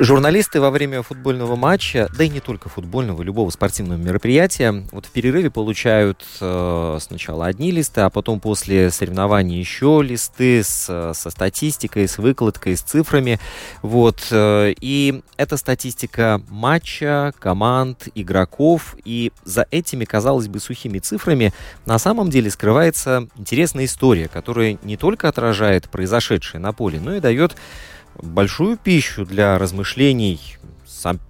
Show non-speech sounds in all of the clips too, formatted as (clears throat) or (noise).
Журналисты во время футбольного матча, да и не только футбольного, любого спортивного мероприятия, вот в перерыве получают э, сначала одни листы, а потом после соревнований еще листы с, со статистикой, с выкладкой, с цифрами. Вот, э, и это статистика матча, команд, игроков, и за этими, казалось бы, сухими цифрами на самом деле скрывается интересная история, которая не только отражает произошедшее на поле, но и дает большую пищу для размышлений сам,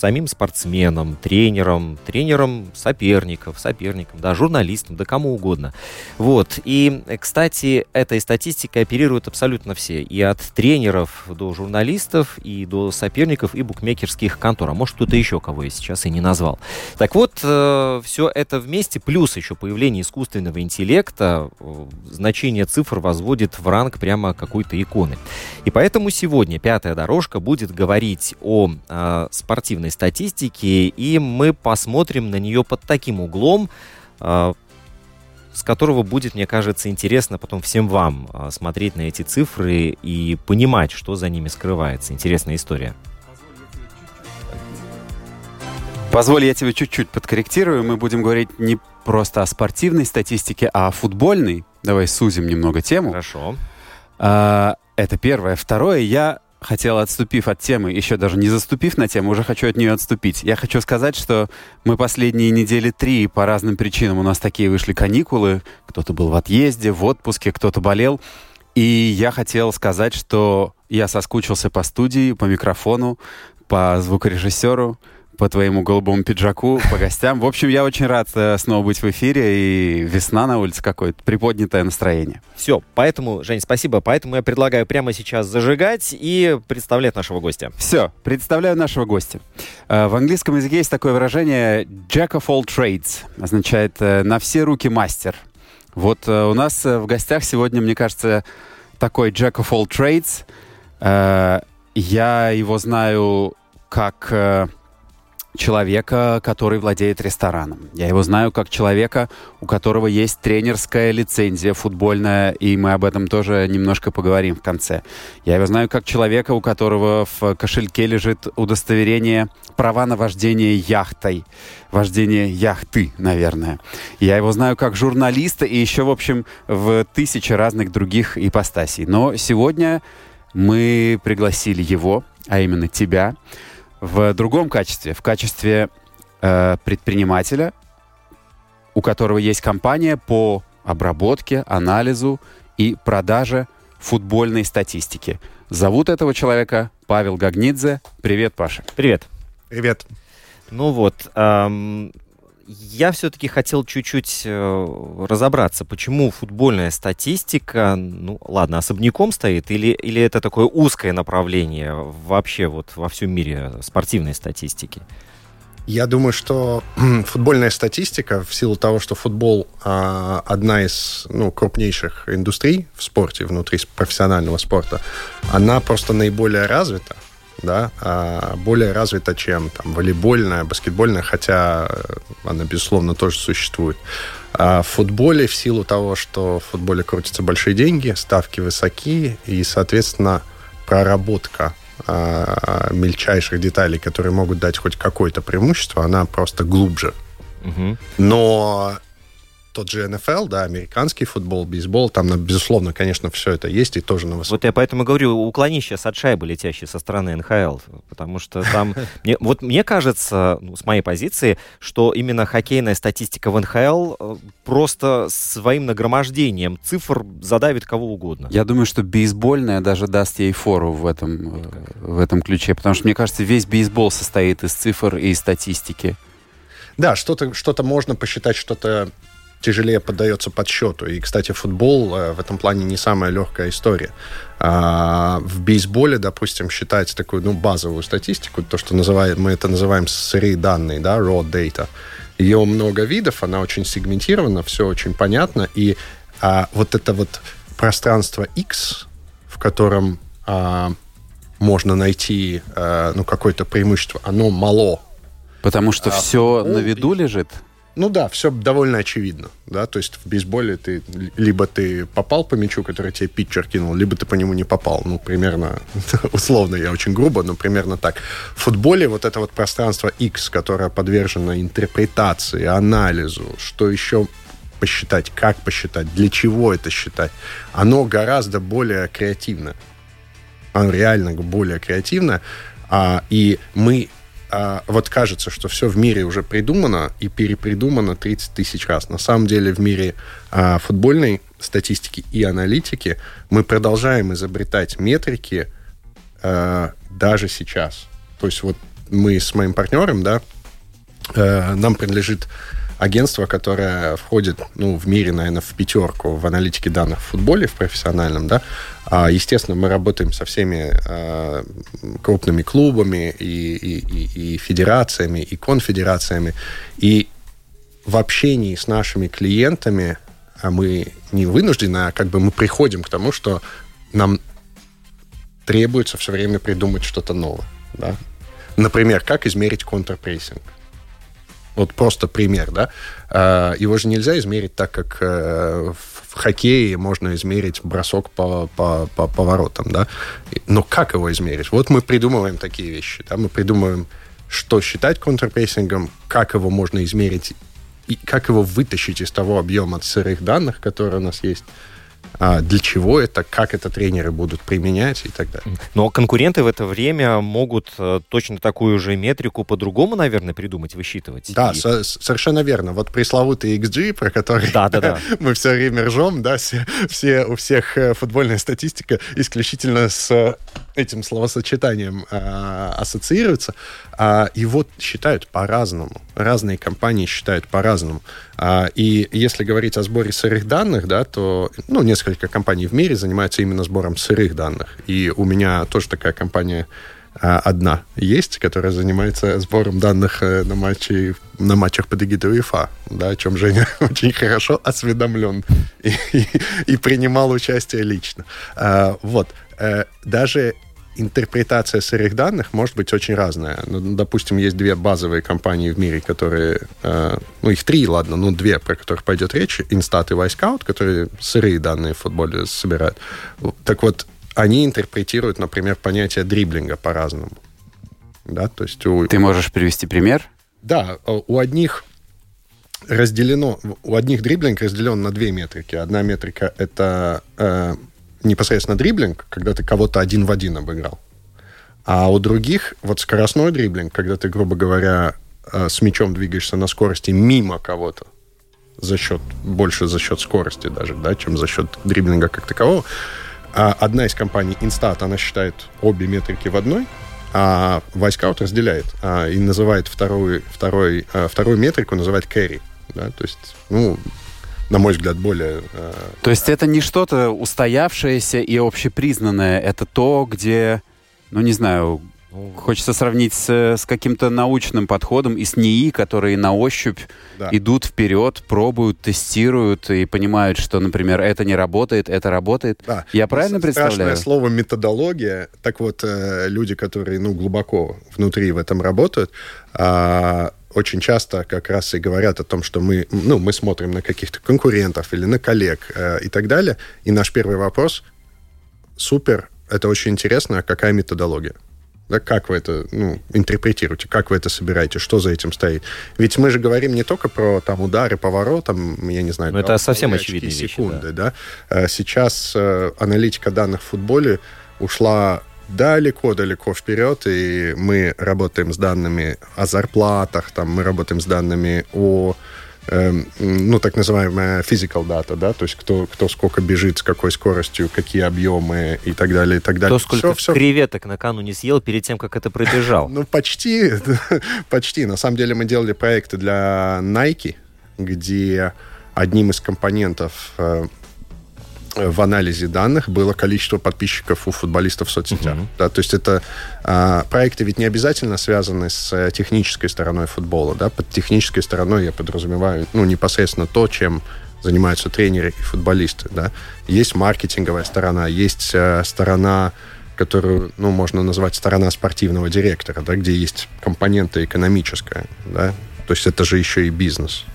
самим спортсменам, тренерам, тренерам соперников, соперникам, да, журналистам, да кому угодно. Вот. И, кстати, этой статистикой оперируют абсолютно все. И от тренеров до журналистов, и до соперников, и букмекерских контор. А может, кто-то еще, кого я сейчас и не назвал. Так вот, э, все это вместе, плюс еще появление искусственного интеллекта, э, значение цифр возводит в ранг прямо какой-то иконы. И поэтому сегодня пятая дорожка будет говорить о э, спортивной статистике, и мы посмотрим на нее под таким углом, э, с которого будет, мне кажется, интересно потом всем вам э, смотреть на эти цифры и понимать, что за ними скрывается. Интересная история. Позволь, я тебя чуть-чуть подкорректирую. Мы будем говорить не просто о спортивной статистике, а о футбольной. Давай сузим немного тему. Хорошо. А, это первое. Второе, я хотел, отступив от темы, еще даже не заступив на тему, уже хочу от нее отступить. Я хочу сказать, что мы последние недели три по разным причинам, у нас такие вышли каникулы, кто-то был в отъезде, в отпуске, кто-то болел. И я хотел сказать, что я соскучился по студии, по микрофону, по звукорежиссеру, по твоему голубому пиджаку, по гостям. В общем, я очень рад э, снова быть в эфире, и весна на улице какое-то, приподнятое настроение. Все, поэтому, Жень, спасибо. Поэтому я предлагаю прямо сейчас зажигать и представлять нашего гостя. Все, представляю нашего гостя. Э, В английском языке есть такое выражение «jack of all trades», означает э, «на все руки мастер». Вот у нас в гостях сегодня, мне кажется, такой «jack of all trades». Я его знаю как человека, который владеет рестораном. Я его знаю как человека, у которого есть тренерская лицензия футбольная, и мы об этом тоже немножко поговорим в конце. Я его знаю как человека, у которого в кошельке лежит удостоверение права на вождение яхтой. Вождение яхты, наверное. Я его знаю как журналиста и еще, в общем, в тысячи разных других ипостасей. Но сегодня мы пригласили его, а именно тебя, в другом качестве, в качестве э, предпринимателя, у которого есть компания по обработке, анализу и продаже футбольной статистики. Зовут этого человека Павел Гагнидзе. Привет, Паша. Привет. Привет. Ну вот, эм, я все-таки хотел чуть-чуть э, разобраться, почему футбольная статистика, ну ладно, особняком стоит, или, или это такое узкое направление вообще вот во всем мире спортивной статистики? Я думаю, что (clears throat) футбольная статистика, в силу того, что футбол а, одна из ну, крупнейших индустрий в спорте, внутри профессионального спорта, она просто наиболее развита, да, а, более развита, чем там, волейбольная, баскетбольная, хотя э, она, безусловно, тоже существует. А в футболе, в силу того, что в футболе крутятся большие деньги, ставки высоки, и, соответственно, проработка а, мельчайших деталей, которые могут дать хоть какое-то преимущество, она просто глубже. Мгм. Но тот же НФЛ, да, американский футбол, бейсбол, там, безусловно, конечно, все это есть и тоже на высоте. Вот я поэтому говорю, уклони сейчас от шайбы, летящей со стороны НХЛ, потому что там... (laughs) Вот мне кажется, ну, с моей позиции, что именно хоккейная статистика в НХЛ э, просто своим нагромождением цифр задавит кого угодно. Я думаю, что бейсбольная даже даст ей фору в этом, э, в этом ключе, потому что, мне кажется, весь бейсбол состоит из цифр и статистики. Да, что-то что можно посчитать, что-то тяжелее поддается подсчету. И, кстати, футбол э, в этом плане не самая легкая история. А в бейсболе, допустим, считать такую ну, базовую статистику, то, что называет, мы это называем сырые данные, да, raw data. Ее много видов, она очень сегментирована, все очень понятно. И а, вот это вот пространство X, в котором а, можно найти а, ну, какое-то преимущество, оно мало. Потому что а все на виду лежит? Ну да, все довольно очевидно, да, то есть в бейсболе ты либо ты попал по мячу, который тебе питчер кинул, либо ты по нему не попал, ну примерно, (laughs) условно, я очень грубо, но примерно так. В футболе вот это вот пространство X, которое подвержено интерпретации, анализу, что еще посчитать, как посчитать, для чего это считать, оно гораздо более креативно. Оно реально более креативно. А, и мы а, вот кажется, что все в мире уже придумано и перепридумано 30 тысяч раз. На самом деле в мире а, футбольной статистики и аналитики мы продолжаем изобретать метрики а, даже сейчас. То есть вот мы с моим партнером, да, а, нам принадлежит агентство, которое входит ну, в мире, наверное, в пятерку в аналитике данных в футболе, в профессиональном, да. А, естественно, мы работаем со всеми а, крупными клубами и, и, и, и федерациями, и конфедерациями. И в общении с нашими клиентами а мы не вынуждены, а как бы мы приходим к тому, что нам требуется все время придумать что-то новое. Да? Например, как измерить контрпрессинг. Вот просто пример, да. А, его же нельзя измерить так, как э, в хоккее можно измерить бросок по, по, по поворотам, да. Но как его измерить? Вот мы придумываем такие вещи, да. Мы придумываем, что считать контрпрессингом, как его можно измерить и как его вытащить из того объема сырых данных, которые у нас есть для чего это, как это тренеры будут применять и так далее. Но конкуренты в это время могут э, точно такую же метрику по-другому, наверное, придумать, высчитывать. Да, и... со- совершенно верно. Вот пресловутый XG, про который да, да, да. (laughs) мы все время ржем, да, все, все, у всех э, футбольная статистика исключительно с этим словосочетанием э, ассоциируется. А, вот считают по-разному. Разные компании считают по-разному. А, и если говорить о сборе сырых данных, да, то ну, несколько компаний в мире занимаются именно сбором сырых данных. И у меня тоже такая компания а, одна есть, которая занимается сбором данных э, на, матчи, на матчах под эгидой УЕФА, да, о чем Женя (laughs) очень хорошо осведомлен и, и, и принимал участие лично. А, вот. Э, даже интерпретация сырых данных может быть очень разная. Ну, допустим, есть две базовые компании в мире, которые, э, ну, их три, ладно, ну, две, про которых пойдет речь, Instat и Wisecout, которые сырые данные в футболе собирают. Так вот, они интерпретируют, например, понятие дриблинга по-разному. Да, то есть у... Ты можешь привести пример? Да, у одних разделено, у одних дриблинг разделен на две метрики. Одна метрика — это э, непосредственно дриблинг, когда ты кого-то один в один обыграл. А у других вот скоростной дриблинг, когда ты, грубо говоря, э, с мячом двигаешься на скорости мимо кого-то, за счет, больше за счет скорости даже, да, чем за счет дриблинга как такового. А одна из компаний Instat, она считает обе метрики в одной, а Вайскаут разделяет а, и называет вторую, второй, а, вторую метрику, называет carry. Да, то есть, ну, на мой взгляд, более... Э, то есть это не что-то устоявшееся и общепризнанное, это то, где, ну не знаю, Хочется сравнить с, с каким-то научным подходом и с НИИ, которые на ощупь да. идут вперед, пробуют, тестируют и понимают, что, например, это не работает, это работает. Да. Я правильно Страшное представляю? Страшное слово методология. Так вот, э, люди, которые ну, глубоко внутри в этом работают, а, очень часто как раз и говорят о том, что мы, ну, мы смотрим на каких-то конкурентов или на коллег э, и так далее. И наш первый вопрос, супер, это очень интересно, а какая методология? Да, как вы это ну, интерпретируете, как вы это собираете, что за этим стоит? Ведь мы же говорим не только про там, удары, поворотом, я не знаю... Но это совсем очевидные секунды, вещи, да. да? Сейчас э, аналитика данных в футболе ушла далеко-далеко вперед, и мы работаем с данными о зарплатах, там, мы работаем с данными о Эм, ну, так называемая physical data, да, то есть кто, кто сколько бежит, с какой скоростью, какие объемы и так далее, и так далее. Кто сколько все, все... креветок накануне съел перед тем, как это пробежал. (laughs) Ну, почти, (laughs) почти. На самом деле мы делали проекты для Nike, где одним из компонентов э, в анализе данных было количество подписчиков у футболистов в соцсетях. Uh-huh. Да, то есть это а, проекты ведь не обязательно связаны с э, технической стороной футбола. Да? Под технической стороной я подразумеваю ну, непосредственно то, чем занимаются тренеры и футболисты. Да? Есть маркетинговая сторона, есть а, сторона которую, ну, можно назвать сторона спортивного директора, да, где есть компонента экономическая, да, то есть это же еще и бизнес.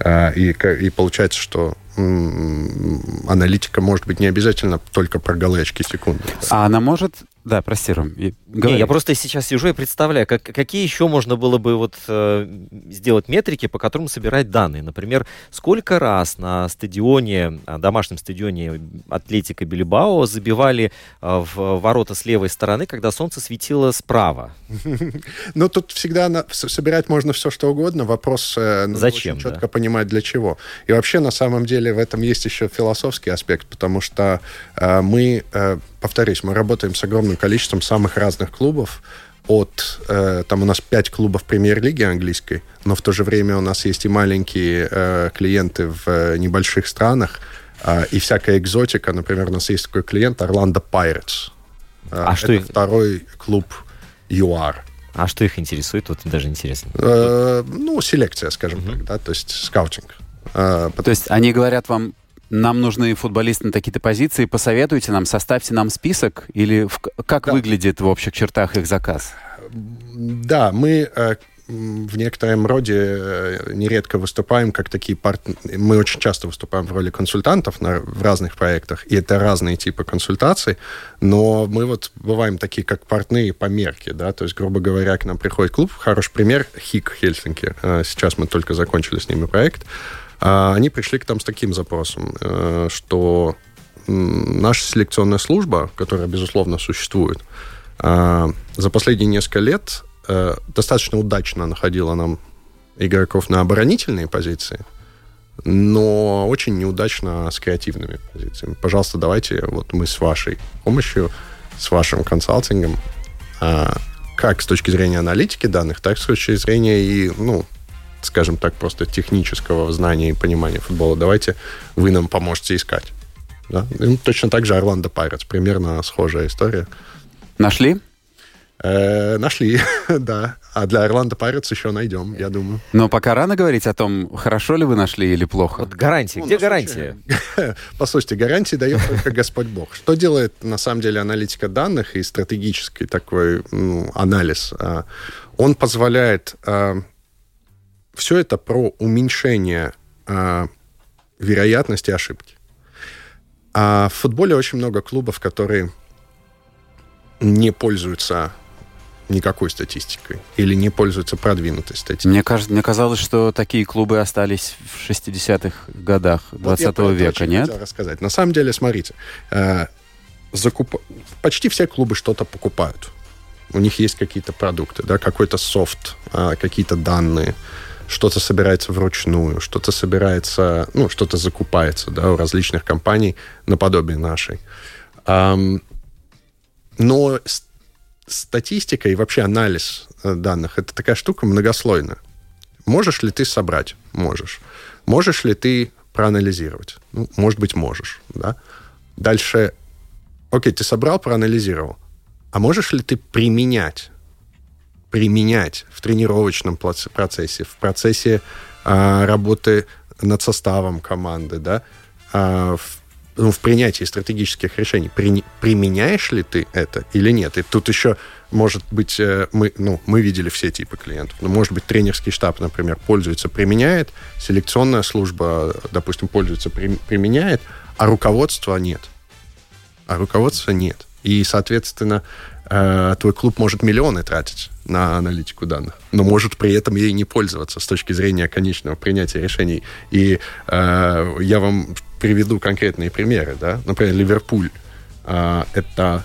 А, и, и получается, что аналитика может быть не обязательно только про галочки секунды. А она может да, прости, Ром. Не, я просто сейчас сижу и представляю, как, какие еще можно было бы вот э, сделать метрики, по которым собирать данные. Например, сколько раз на стадионе, домашнем стадионе Атлетика Билибао забивали э, в ворота с левой стороны, когда солнце светило справа? (laughs) Ну, тут всегда собирать можно все, что угодно. Вопрос э, Зачем, четко понимать, для чего. И вообще, на самом деле, в этом есть еще философский аспект, потому что э, мы повторюсь, мы работаем с огромным количеством самых разных клубов. От, э, там у нас пять клубов премьер-лиги английской, но в то же время у нас есть и маленькие э, клиенты в э, небольших странах, э, и всякая экзотика. Например, у нас есть такой клиент Орландо Pirates. Э, а что их... второй клуб ЮАР. А что их интересует? Вот даже интересно. Э, ну, селекция, скажем uh-huh. так, да, то есть скаутинг. Э, то есть они говорят вам, нам нужны футболисты на такие-то позиции, посоветуйте нам, составьте нам список, или в, как да. выглядит в общих чертах их заказ? Да, мы э, в некотором роде э, нередко выступаем как такие партнеры. Мы очень часто выступаем в роли консультантов на, в разных проектах, и это разные типы консультаций, но мы вот бываем такие, как партнеры по мерке, да, то есть, грубо говоря, к нам приходит клуб, хороший пример, ХИК Хельсинки, э, сейчас мы только закончили с ними проект, они пришли к нам с таким запросом, э, что наша селекционная служба, которая, безусловно, существует, э, за последние несколько лет э, достаточно удачно находила нам игроков на оборонительные позиции, но очень неудачно с креативными позициями. Пожалуйста, давайте вот мы с вашей помощью, с вашим консалтингом, как с точки зрения аналитики данных, так и с точки зрения и ну, скажем так, просто технического знания и понимания футбола. Давайте вы нам поможете искать. Да? И точно так же Орландо Пайрец. Примерно схожая история. Нашли? Э, нашли, (laughs) да. А для Орландо Пайрец еще найдем, я думаю. Но пока рано говорить о том, хорошо ли вы нашли или плохо. Вот гарантии. Ну, Где гарантия? (laughs) Послушайте, гарантии дает только Господь Бог. Что делает, на самом деле, аналитика данных и стратегический такой ну, анализ? А, он позволяет а, все это про уменьшение э, вероятности ошибки. А в футболе очень много клубов, которые не пользуются никакой статистикой или не пользуются продвинутой статистикой. Мне, кажется, мне казалось, что такие клубы остались в 60-х годах 20 вот века, нет? рассказать. На самом деле, смотрите, э, закуп... почти все клубы что-то покупают. У них есть какие-то продукты, да, какой-то софт, э, какие-то данные что-то собирается вручную, что-то собирается, ну, что-то закупается, да, у различных компаний наподобие нашей. Но статистика и вообще анализ э, данных это такая штука многослойная. Можешь ли ты собрать? Можешь. Можешь ли ты проанализировать? Ну, может быть, можешь. Да? Дальше, окей, ты собрал, проанализировал. А можешь ли ты применять применять в тренировочном процессе, в процессе а, работы над составом команды, да, а, в, ну, в принятии стратегических решений. При, применяешь ли ты это или нет? И тут еще, может быть, э, мы, ну, мы видели все типы клиентов. Но, может быть, тренерский штаб, например, пользуется, применяет, селекционная служба, допустим, пользуется, при, применяет, а руководства нет. А руководства нет. И, соответственно, э, твой клуб может миллионы тратить на аналитику данных, но может при этом ей не пользоваться с точки зрения конечного принятия решений. И э, я вам приведу конкретные примеры. Да? Например, Ливерпуль э, это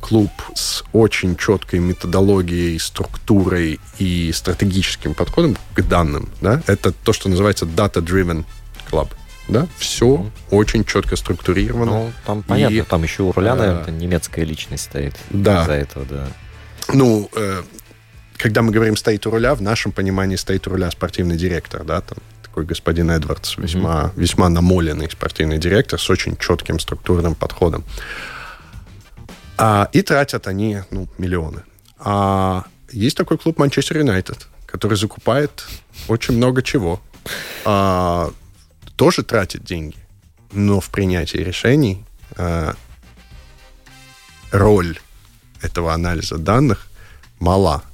клуб с очень четкой методологией, структурой и стратегическим подходом к данным. Да? Это то, что называется data-driven club да, все mm-hmm. очень четко структурировано. Ну, там понятно, и, там еще у руля, наверное, немецкая личность стоит. Да. Из-за этого, да. Ну, э, когда мы говорим стоит у руля, в нашем понимании стоит у руля спортивный директор, да, там такой господин Эдвардс, весьма, mm-hmm. весьма намоленный спортивный директор с очень четким структурным подходом. А, и тратят они, ну, миллионы. А есть такой клуб Манчестер Юнайтед, который закупает очень много чего. А, тоже тратит деньги, но в принятии решений э, роль этого анализа данных мала.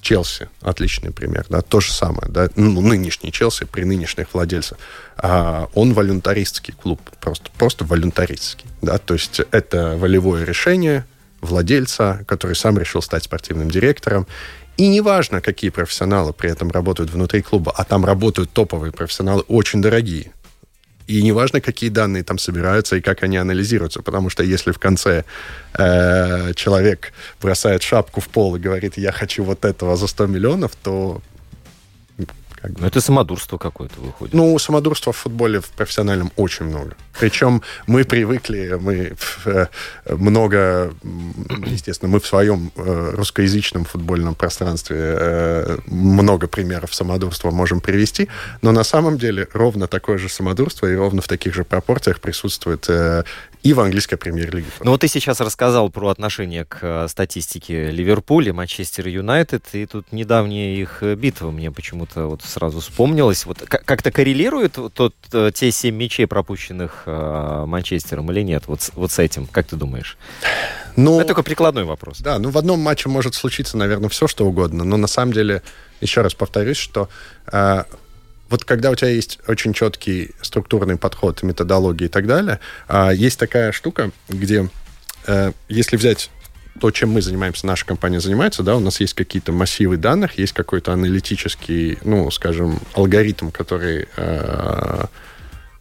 Челси, отличный пример, да, то же самое, да, ну, нынешний Челси при нынешних владельцах, а, он волюнтаристский клуб, просто, просто волюнтаристский, да, то есть это волевое решение владельца, который сам решил стать спортивным директором, и неважно, какие профессионалы при этом работают внутри клуба, а там работают топовые профессионалы, очень дорогие. И неважно, какие данные там собираются и как они анализируются, потому что если в конце э, человек бросает шапку в пол и говорит, я хочу вот этого за 100 миллионов, то как бы. Ну, это самодурство какое-то выходит. Ну, самодурства в футболе в профессиональном очень много. Причем мы привыкли, мы э, много, естественно, мы в своем э, русскоязычном футбольном пространстве э, много примеров самодурства можем привести, но на самом деле ровно такое же самодурство и ровно в таких же пропорциях присутствует и в английской премьер-лиге. Ну вот ты сейчас рассказал про отношение к статистике Ливерпуля, Манчестер Юнайтед, и тут недавняя их битва мне почему-то вот сразу вспомнилась. Вот как-то коррелирует тот, э, те семь мячей, пропущенных Манчестером или нет? Вот, вот с этим, как ты думаешь? Ну, это только прикладной вопрос. Да, ну в одном матче может случиться, наверное, все что угодно, но на самом деле, еще раз повторюсь, что вот когда у тебя есть очень четкий структурный подход, методология и так далее, а, есть такая штука, где э, если взять то, чем мы занимаемся, наша компания занимается, да, у нас есть какие-то массивы данных, есть какой-то аналитический, ну, скажем, алгоритм, который э,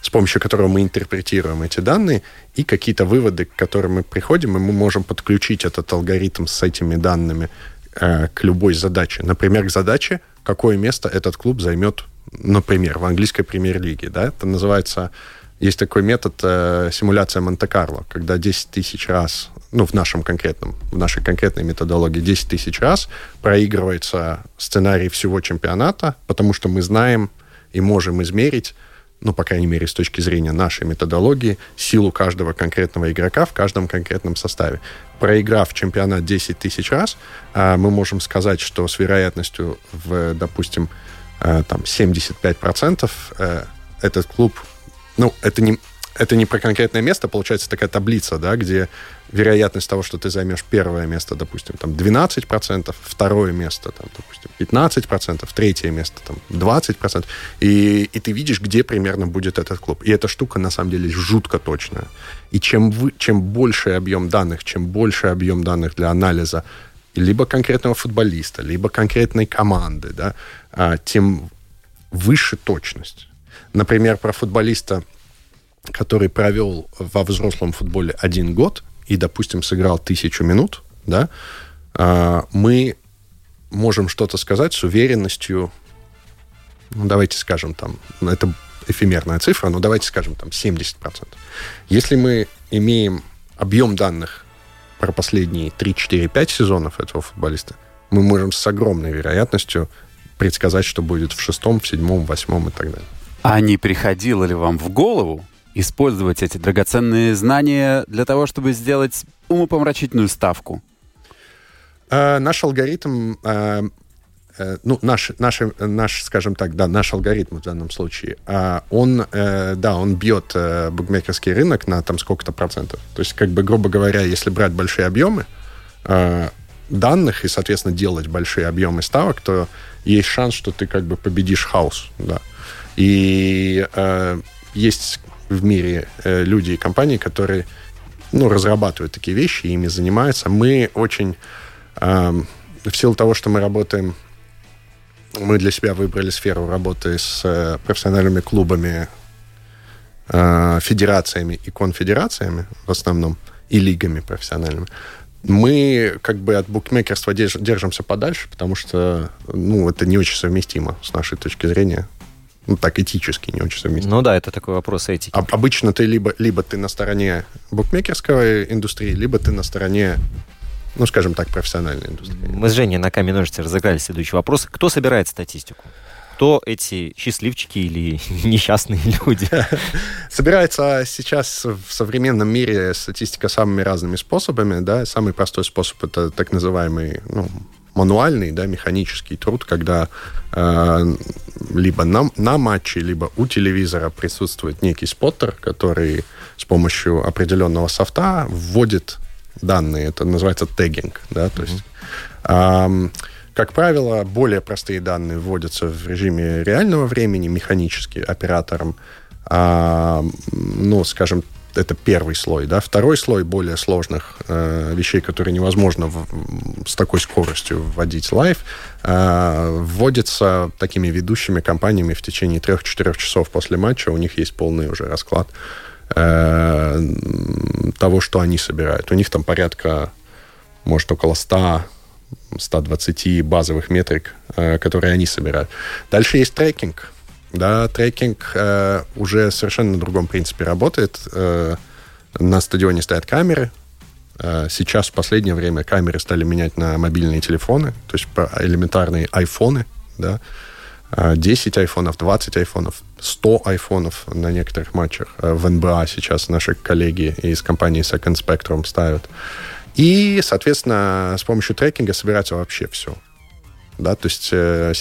с помощью которого мы интерпретируем эти данные, и какие-то выводы, к которым мы приходим, и мы можем подключить этот алгоритм с этими данными э, к любой задаче. Например, к задаче, какое место этот клуб займет например, в английской премьер-лиге, да, это называется, есть такой метод э, симуляция Монте-Карло, когда 10 тысяч раз, ну, в нашем конкретном, в нашей конкретной методологии 10 тысяч раз проигрывается сценарий всего чемпионата, потому что мы знаем и можем измерить ну, по крайней мере, с точки зрения нашей методологии, силу каждого конкретного игрока в каждом конкретном составе. Проиграв чемпионат 10 тысяч раз, э, мы можем сказать, что с вероятностью в, допустим, Э, там 75% э, этот клуб, ну, это не, это не про конкретное место, получается такая таблица, да, где вероятность того, что ты займешь первое место, допустим, там 12%, второе место, там, допустим, 15%, третье место, там, 20%, и, и ты видишь, где примерно будет этот клуб. И эта штука, на самом деле, жутко точная. И чем, вы, чем больше объем данных, чем больше объем данных для анализа либо конкретного футболиста, либо конкретной команды, да, а, тем выше точность. Например, про футболиста, который провел во взрослом футболе один год и, допустим, сыграл тысячу минут, да, а, мы можем что-то сказать с уверенностью, ну, давайте скажем, там, это эфемерная цифра, но давайте скажем, там, 70%. Если мы имеем объем данных про последние 3, 4, 5 сезонов этого футболиста, мы можем с огромной вероятностью предсказать, что будет в шестом, в седьмом, в восьмом и так далее. А не приходило ли вам в голову использовать эти драгоценные знания для того, чтобы сделать умопомрачительную ставку? Э, наш алгоритм э, Э, ну, наш, наш, наш, скажем так, да, наш алгоритм в данном случае, а он, э, да, он бьет э, букмекерский рынок на там сколько-то процентов. То есть, как бы, грубо говоря, если брать большие объемы данных и, соответственно, делать большие объемы ставок, то есть шанс, что ты как бы победишь хаос, да. И э, есть в мире э, люди и компании, которые ну, разрабатывают такие вещи, ими занимаются. Мы очень, э, в силу того, что мы работаем, мы для себя выбрали сферу работы с э, профессиональными клубами, э, федерациями и конфедерациями в основном, и лигами профессиональными. Мы как бы от букмекерства держ, держимся подальше, потому что ну, это не очень совместимо с нашей точки зрения ну, так этически не очень совместимо. Ну да, это такой вопрос этики. А, обычно ты либо, либо ты на стороне букмекерской индустрии, либо ты на стороне, ну, скажем так, профессиональной индустрии. Мы с Женей на камень ножницы разыграли следующий вопрос. Кто собирает статистику? Кто эти счастливчики или (laughs) несчастные люди? (laughs) Собирается сейчас в современном мире статистика самыми разными способами. Да? Самый простой способ это так называемый ну, мануальный, да, механический труд, когда э, либо на, на матче, либо у телевизора присутствует некий споттер, который с помощью определенного софта вводит данные. Это называется tagging, да, то mm-hmm. есть... Э, как правило, более простые данные вводятся в режиме реального времени механически оператором. А, ну, скажем, это первый слой, да. Второй слой более сложных э, вещей, которые невозможно в, с такой скоростью вводить live, э, вводится такими ведущими компаниями в течение трех-четырех часов после матча. У них есть полный уже расклад э, того, что они собирают. У них там порядка, может, около 100 120 базовых метрик, э, которые они собирают. Дальше есть трекинг да, трекинг э, уже совершенно на другом принципе работает. Э, на стадионе стоят камеры. Э, сейчас в последнее время камеры стали менять на мобильные телефоны, то есть элементарные айфоны, да. 10 э, айфонов, 20 айфонов, 100 айфонов на некоторых матчах. Э, в НБА сейчас наши коллеги из компании Second Spectrum ставят. И, соответственно, с помощью трекинга собирается вообще все да, то есть э,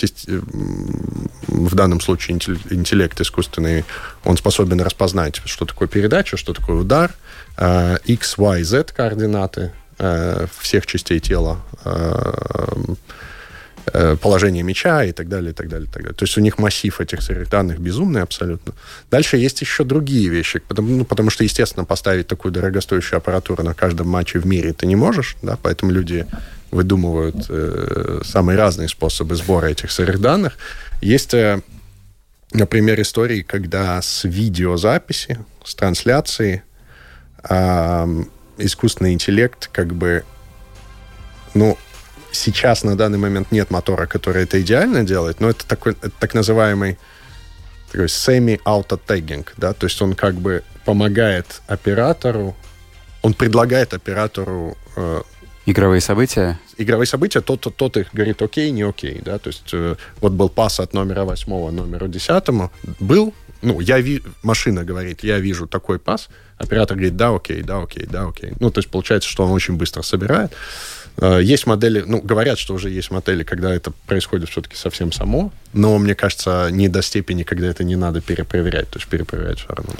в данном случае интеллект искусственный, он способен распознать, что такое передача, что такое удар, э, x, y, z координаты э, всех частей тела, положение мяча и так далее, и так далее, и так далее. То есть у них массив этих данных безумный абсолютно. Дальше есть еще другие вещи, потому, ну, потому что, естественно, поставить такую дорогостоящую аппаратуру на каждом матче в мире ты не можешь, да, поэтому люди выдумывают э, самые разные способы сбора этих сырых данных. Есть, э, например, истории, когда с видеозаписи, с трансляции э, искусственный интеллект как бы, ну, сейчас на данный момент нет мотора, который это идеально делает, но это такой это так называемый такой semi-auto-tagging, да, то есть он как бы помогает оператору, он предлагает оператору э, Игровые события? Игровые события, тот, тот, тот их говорит окей, не окей, да, то есть э, вот был пас от номера восьмого номеру десятому, был, ну, я ви... машина говорит, я вижу такой пас, оператор говорит, да, окей, да, окей, да, окей. Ну, то есть получается, что он очень быстро собирает. Э, есть модели, ну, говорят, что уже есть модели, когда это происходит все-таки совсем само, но, мне кажется, не до степени, когда это не надо перепроверять, то есть перепроверять все равно.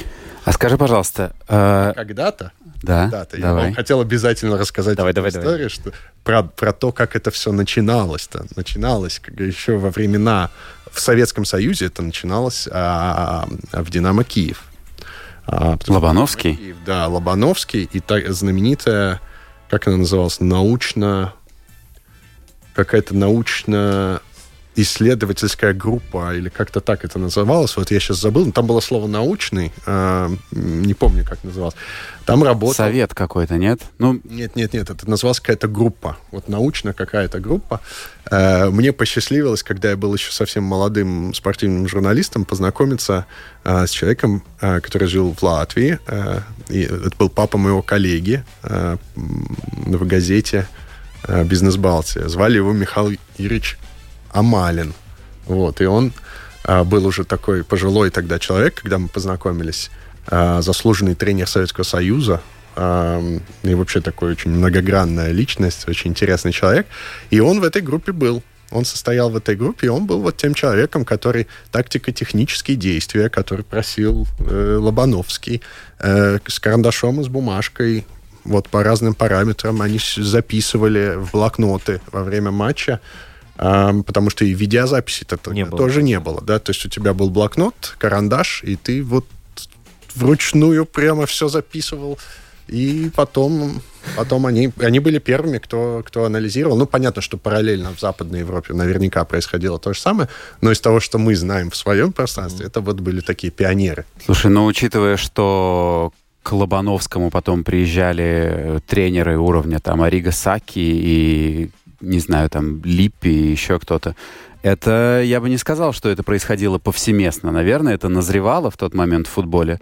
А скажи, пожалуйста... Э... Когда-то да, да я вам хотел обязательно рассказать давай, давай, историю, давай. что про, про то, как это все начиналось-то. Начиналось как еще во времена в Советском Союзе это начиналось а, а, в Динамо Киев. А, Лобановский? Киев, да, Лобановский и та, знаменитая, как она называлась, научно какая-то научно исследовательская группа, или как-то так это называлось, вот я сейчас забыл, но там было слово «научный», э, не помню, как называлось. Там работал... Совет какой-то, нет? Ну... Нет, нет, нет, это называлась какая-то группа, вот научно какая-то группа. Э, мне посчастливилось, когда я был еще совсем молодым спортивным журналистом, познакомиться э, с человеком, э, который жил в Латвии, э, и это был папа моего коллеги э, в газете э, «Бизнес Балтия». Звали его Михаил Юрьевич Амалин. Вот, и он а, был уже такой пожилой тогда человек, когда мы познакомились, а, заслуженный тренер Советского Союза, а, и вообще такой очень многогранная личность, очень интересный человек. И он в этой группе был. Он состоял в этой группе, и он был вот тем человеком, который тактико-технические действия, который просил э, Лобановский э, с карандашом и с бумажкой, вот по разным параметрам они записывали в блокноты во время матча потому что и видеозаписи-то не тоже не было, да, то есть у тебя был блокнот, карандаш, и ты вот вручную прямо все записывал, И потом, потом они, они были первыми, кто, кто анализировал. Ну, понятно, что параллельно в Западной Европе наверняка происходило то же самое, но из того, что мы знаем в своем пространстве, это вот были такие пионеры. Слушай, ну, учитывая, что к Лобановскому потом приезжали тренеры уровня там Арига Саки и, не знаю, там Липпи и еще кто-то, это, я бы не сказал, что это происходило повсеместно. Наверное, это назревало в тот момент в футболе.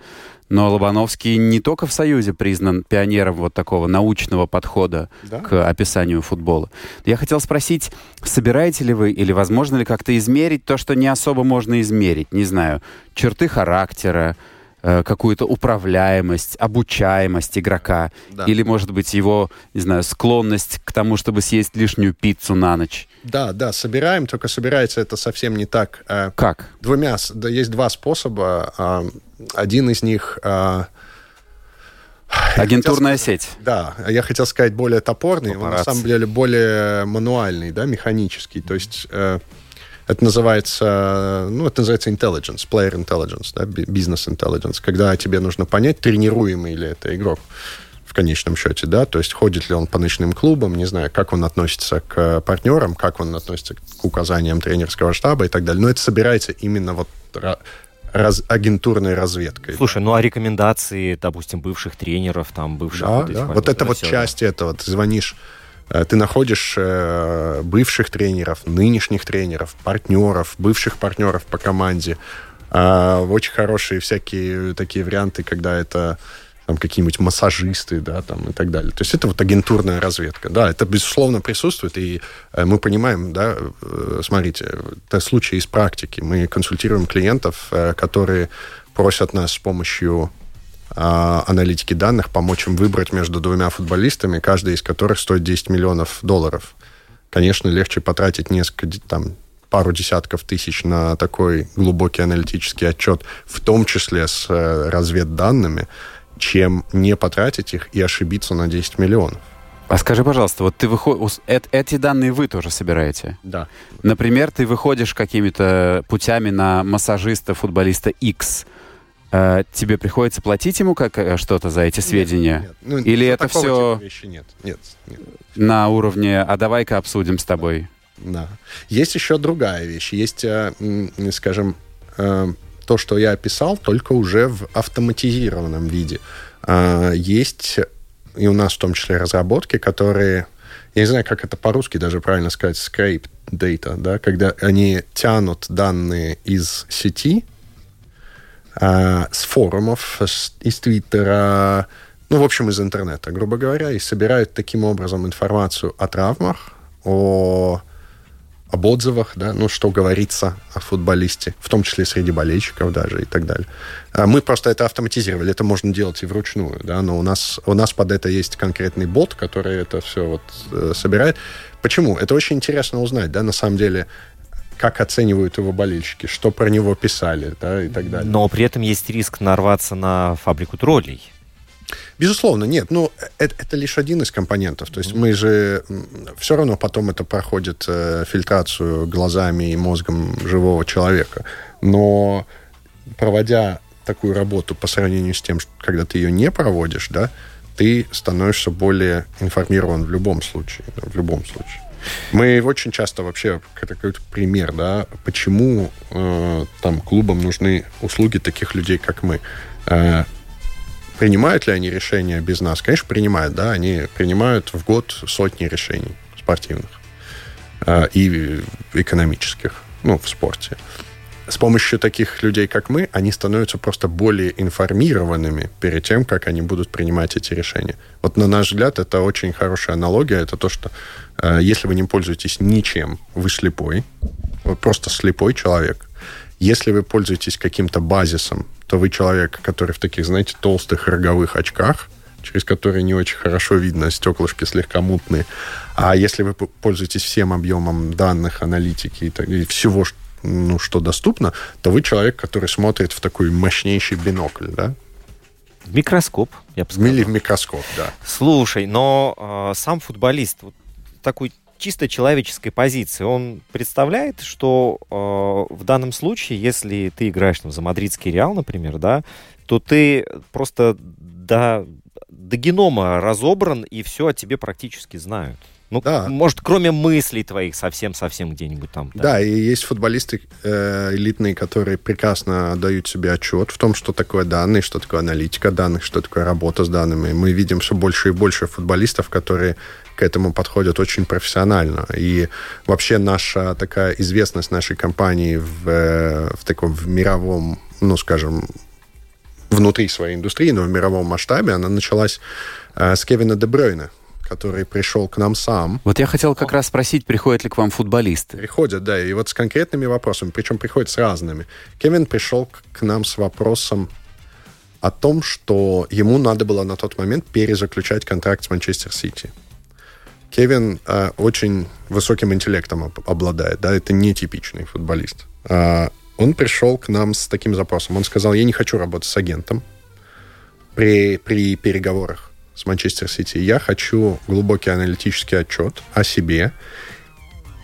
Но Лобановский не только в Союзе признан пионером вот такого научного подхода да. к описанию футбола. Я хотел спросить, собираете ли вы или возможно ли как-то измерить то, что не особо можно измерить? Не знаю, черты характера, какую-то управляемость, обучаемость игрока, да. или, может быть, его, не знаю, склонность к тому, чтобы съесть лишнюю пиццу на ночь. Да, да, собираем, только собирается это совсем не так. Э, как? Двумя, да, есть два способа. А, один из них... А, Агентурная хотел, сеть. Да, я хотел сказать более топорный, он на самом деле более мануальный, да, механический. То есть э, это называется, ну, это называется intelligence, player intelligence, да, business intelligence, когда тебе нужно понять, тренируемый ли это игрок в конечном счете, да, то есть ходит ли он по ночным клубам, не знаю, как он относится к партнерам, как он относится к указаниям тренерского штаба и так далее. Но это собирается именно вот раз, агентурной разведкой. Слушай, ну а рекомендации, допустим, бывших тренеров, там, бывших... Да, вот, да. вот это вот часть этого. Ты звонишь Э, ты находишь э, бывших тренеров, нынешних тренеров, партнеров, бывших партнеров по команде. Э, очень хорошие всякие такие варианты, когда это там какие-нибудь массажисты, да, там и так далее. То есть это вот агентурная разведка. Да, это безусловно присутствует, и мы понимаем, да, смотрите, это случай из практики. Мы консультируем клиентов, которые просят нас с помощью а, аналитики данных, помочь им выбрать между двумя футболистами, каждый из которых стоит 10 миллионов долларов. Конечно, легче потратить несколько, там, пару десятков тысяч на такой глубокий аналитический отчет, в том числе с э, разведданными, чем не потратить их и ошибиться на 10 миллионов. А скажи, пожалуйста, вот ты выходишь, эти данные вы тоже собираете? Да. Например, ты выходишь какими-то путями на массажиста, футболиста X – э, тебе приходится платить ему как э, что-то за эти сведения? Нет, нет. Ну, Или это все вещи нет. Нет, нет. на уровне «а давай-ка обсудим с тобой»? Да. Есть еще другая вещь. Есть, э, скажем, то, что я описал, только уже в автоматизированном виде. Есть и у нас в том числе разработки, которые, я не знаю, как это по-русски даже правильно сказать, scrape data, да, когда они тянут данные из сети, с форумов, из Твиттера, ну, в общем, из интернета, грубо говоря, и собирают таким образом информацию о травмах, о об отзывах, да, ну, что говорится о футболисте, в том числе среди болельщиков даже и так далее. А мы просто это автоматизировали, это можно делать и вручную, да, но у нас, у нас под это есть конкретный бот, который это все вот э, собирает. Почему? Это очень интересно узнать, да, на самом деле, как оценивают его болельщики, что про него писали, да, и так далее. Но при этом есть риск нарваться на фабрику троллей. Безусловно, нет. Ну, это, это лишь один из компонентов. То есть мы же все равно потом это проходит э, фильтрацию глазами и мозгом живого человека. Но проводя такую работу по сравнению с тем, когда ты ее не проводишь, да, ты становишься более информирован в любом случае. В любом случае. Мы очень часто вообще, какой-то пример, да, почему э, там клубам нужны услуги таких людей, как мы. Э, принимают ли они решения без нас? Конечно, принимают, да, они принимают в год сотни решений спортивных э, и экономических, ну, в спорте с помощью таких людей, как мы, они становятся просто более информированными перед тем, как они будут принимать эти решения. Вот на наш взгляд, это очень хорошая аналогия. Это то, что э, если вы не пользуетесь ничем, вы слепой, вы просто слепой человек. Если вы пользуетесь каким-то базисом, то вы человек, который в таких, знаете, толстых роговых очках, через которые не очень хорошо видно, стеклышки слегка мутные. А если вы пользуетесь всем объемом данных, аналитики и, и всего, ну, что доступно, то вы человек, который смотрит в такой мощнейший бинокль, да? В микроскоп, я бы сказал. Или в микроскоп, да. Слушай, но э, сам футболист, вот такой чисто человеческой позиции, он представляет, что э, в данном случае, если ты играешь там, за мадридский Реал, например, да, то ты просто до до генома разобран, и все о тебе практически знают. Ну, Да. может, кроме мыслей твоих совсем-совсем где-нибудь там. Да, и есть футболисты э, элитные, которые прекрасно дают себе отчет в том, что такое данные, что такое аналитика данных, что такое работа с данными. Мы видим все больше и больше футболистов, которые к этому подходят очень профессионально. И вообще наша такая известность нашей компании в, э, в таком в мировом, ну, скажем, внутри своей индустрии, но в мировом масштабе, она началась э, с Кевина Де Брuyне, который пришел к нам сам, Вот я хотел как раз спросить, приходят ли к вам футболисты? Приходят, да, и вот с конкретными вопросами, причем приходят с разными. Кевин пришел к- нам с вопросом о том, что ему надо было на тот момент перезаключать контракт с Манчестер Сити. Кевин э, очень высоким интеллектом об- обладает, да, это нетипичный футболист. А, он пришел к нам с таким запросом. Он сказал, я не хочу работать с агентом при, при переговорах с Манчестер Сити. Я хочу глубокий аналитический отчет о себе.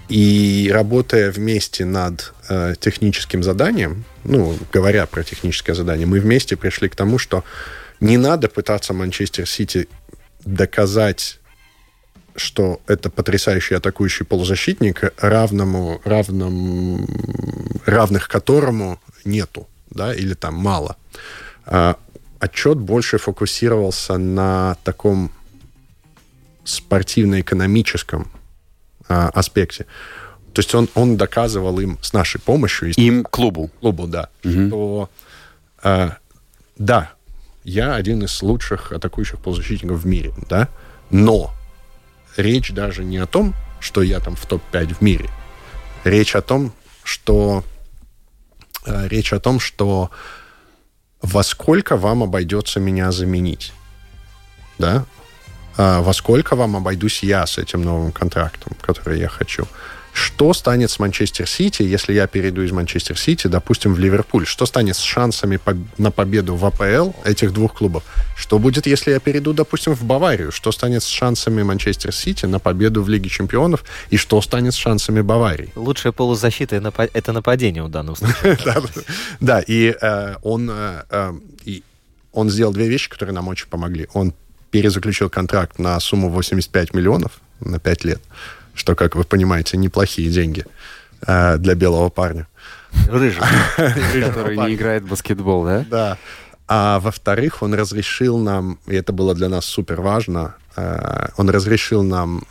И работая вместе над э, техническим заданием, ну, говоря про техническое задание, мы вместе пришли к тому, что не надо пытаться Манчестер Сити доказать что это потрясающий атакующий полузащитник, равному, равном, равных которому нету, да, или там мало. А, отчет больше фокусировался на таком спортивно-экономическом а, аспекте. То есть он, он доказывал им с нашей помощью, Им, клубу. клубу, да, что э, да, я один из лучших атакующих полузащитников в мире, да, но речь даже не о том, что я там в топ-5 в мире. Речь о том, что э, речь о том, что во сколько вам обойдется меня заменить, да, А во сколько вам обойдусь я с этим новым контрактом, который я хочу. Что станет с Манчестер Сити, если я перейду из Манчестер Сити, допустим, в Ливерпуль? Что станет с шансами на победу в АПЛ этих двух клубов? Что будет, если я перейду, допустим, в Баварию? Что станет с шансами Манчестер Сити на победу в Лиге чемпионов? И что станет с шансами Баварии? Лучшая полузащита — это нападение в данном случае. (laughs) Да, и э, он, э, э, и он сделал две вещи, которые нам очень помогли. Он перезаключил контракт на сумму 85 миллионов на 5 лет, что, как вы понимаете, неплохие деньги э, для белого парня. Рыжий. (laughs) Который не играет в баскетбол, да? Да. А во-вторых, он разрешил нам, и это было для нас супер важно, он разрешил нам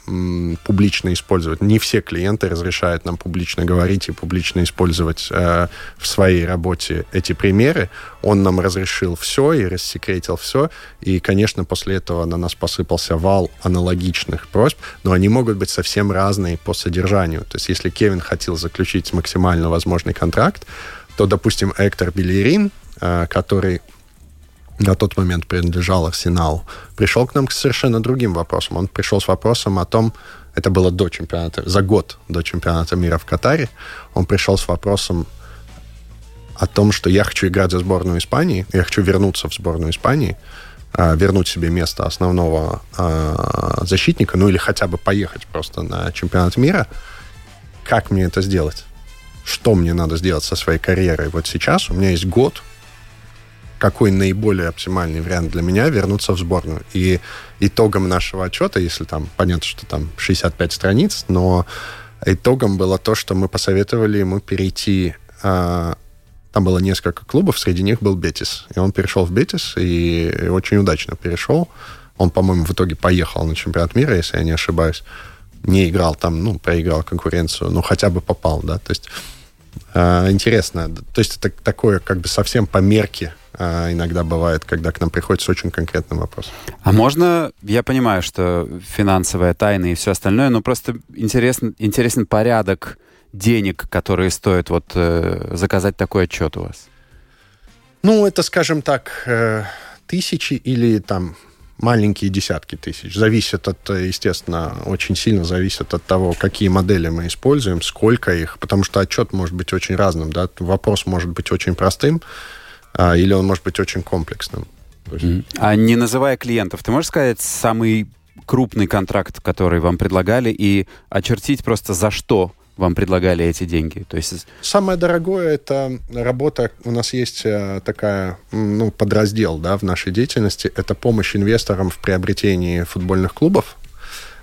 публично использовать. Не все клиенты разрешают нам публично говорить и публично использовать э, в своей работе эти примеры. Он нам разрешил все и рассекретил все. И, конечно, после этого на нас посыпался вал аналогичных просьб, но они могут быть совсем разные по содержанию. То есть, если Кевин хотел заключить максимально возможный контракт, то, допустим, Эктор Белерин, э, который на тот момент принадлежал Арсеналу, пришел к нам с совершенно другим вопросом. Он пришел с вопросом о том, это было до чемпионата, за год до чемпионата мира в Катаре, он пришел с вопросом о том, что я хочу играть за сборную Испании, я хочу вернуться в сборную Испании, а, вернуть себе место основного а, защитника, ну или хотя бы поехать просто на чемпионат мира. Как мне это сделать? Что мне надо сделать со своей карьерой? Вот сейчас у меня есть год, какой наиболее оптимальный вариант для меня вернуться в сборную. И итогом нашего отчета, если там понятно, что там 65 страниц, но итогом было то, что мы посоветовали ему перейти. а, там было несколько клубов, среди них был Бетис. И он перешел в Бетис и очень удачно перешел. Он, по-моему, в итоге поехал на чемпионат мира, если я не ошибаюсь. Не играл там, ну, проиграл конкуренцию, но хотя бы попал, да. То есть а, интересно. То есть это такое как бы совсем по мерке а, иногда бывает, когда к нам приходит с очень конкретным вопросом. А можно, я понимаю, что финансовая тайна и все остальное, но просто интересен, интересен порядок денег, которые стоит вот э, заказать такой отчет у вас. Ну, это, скажем так, э, тысячи или там маленькие десятки тысяч. Зависит от, э, естественно, очень сильно зависит от того, какие модели мы используем, сколько их, потому что отчет может быть очень разным, да, вопрос может быть очень простым, а, или он может быть очень комплексным. Есть, А не называя клиентов, ты можешь сказать самый крупный контракт, который вам предлагали, и очертить просто за что вам предлагали эти деньги? То есть... Самое дорогое – это работа, у нас есть э, такая, ну, подраздел, да, в нашей деятельности, это помощь инвесторам в приобретении футбольных клубов.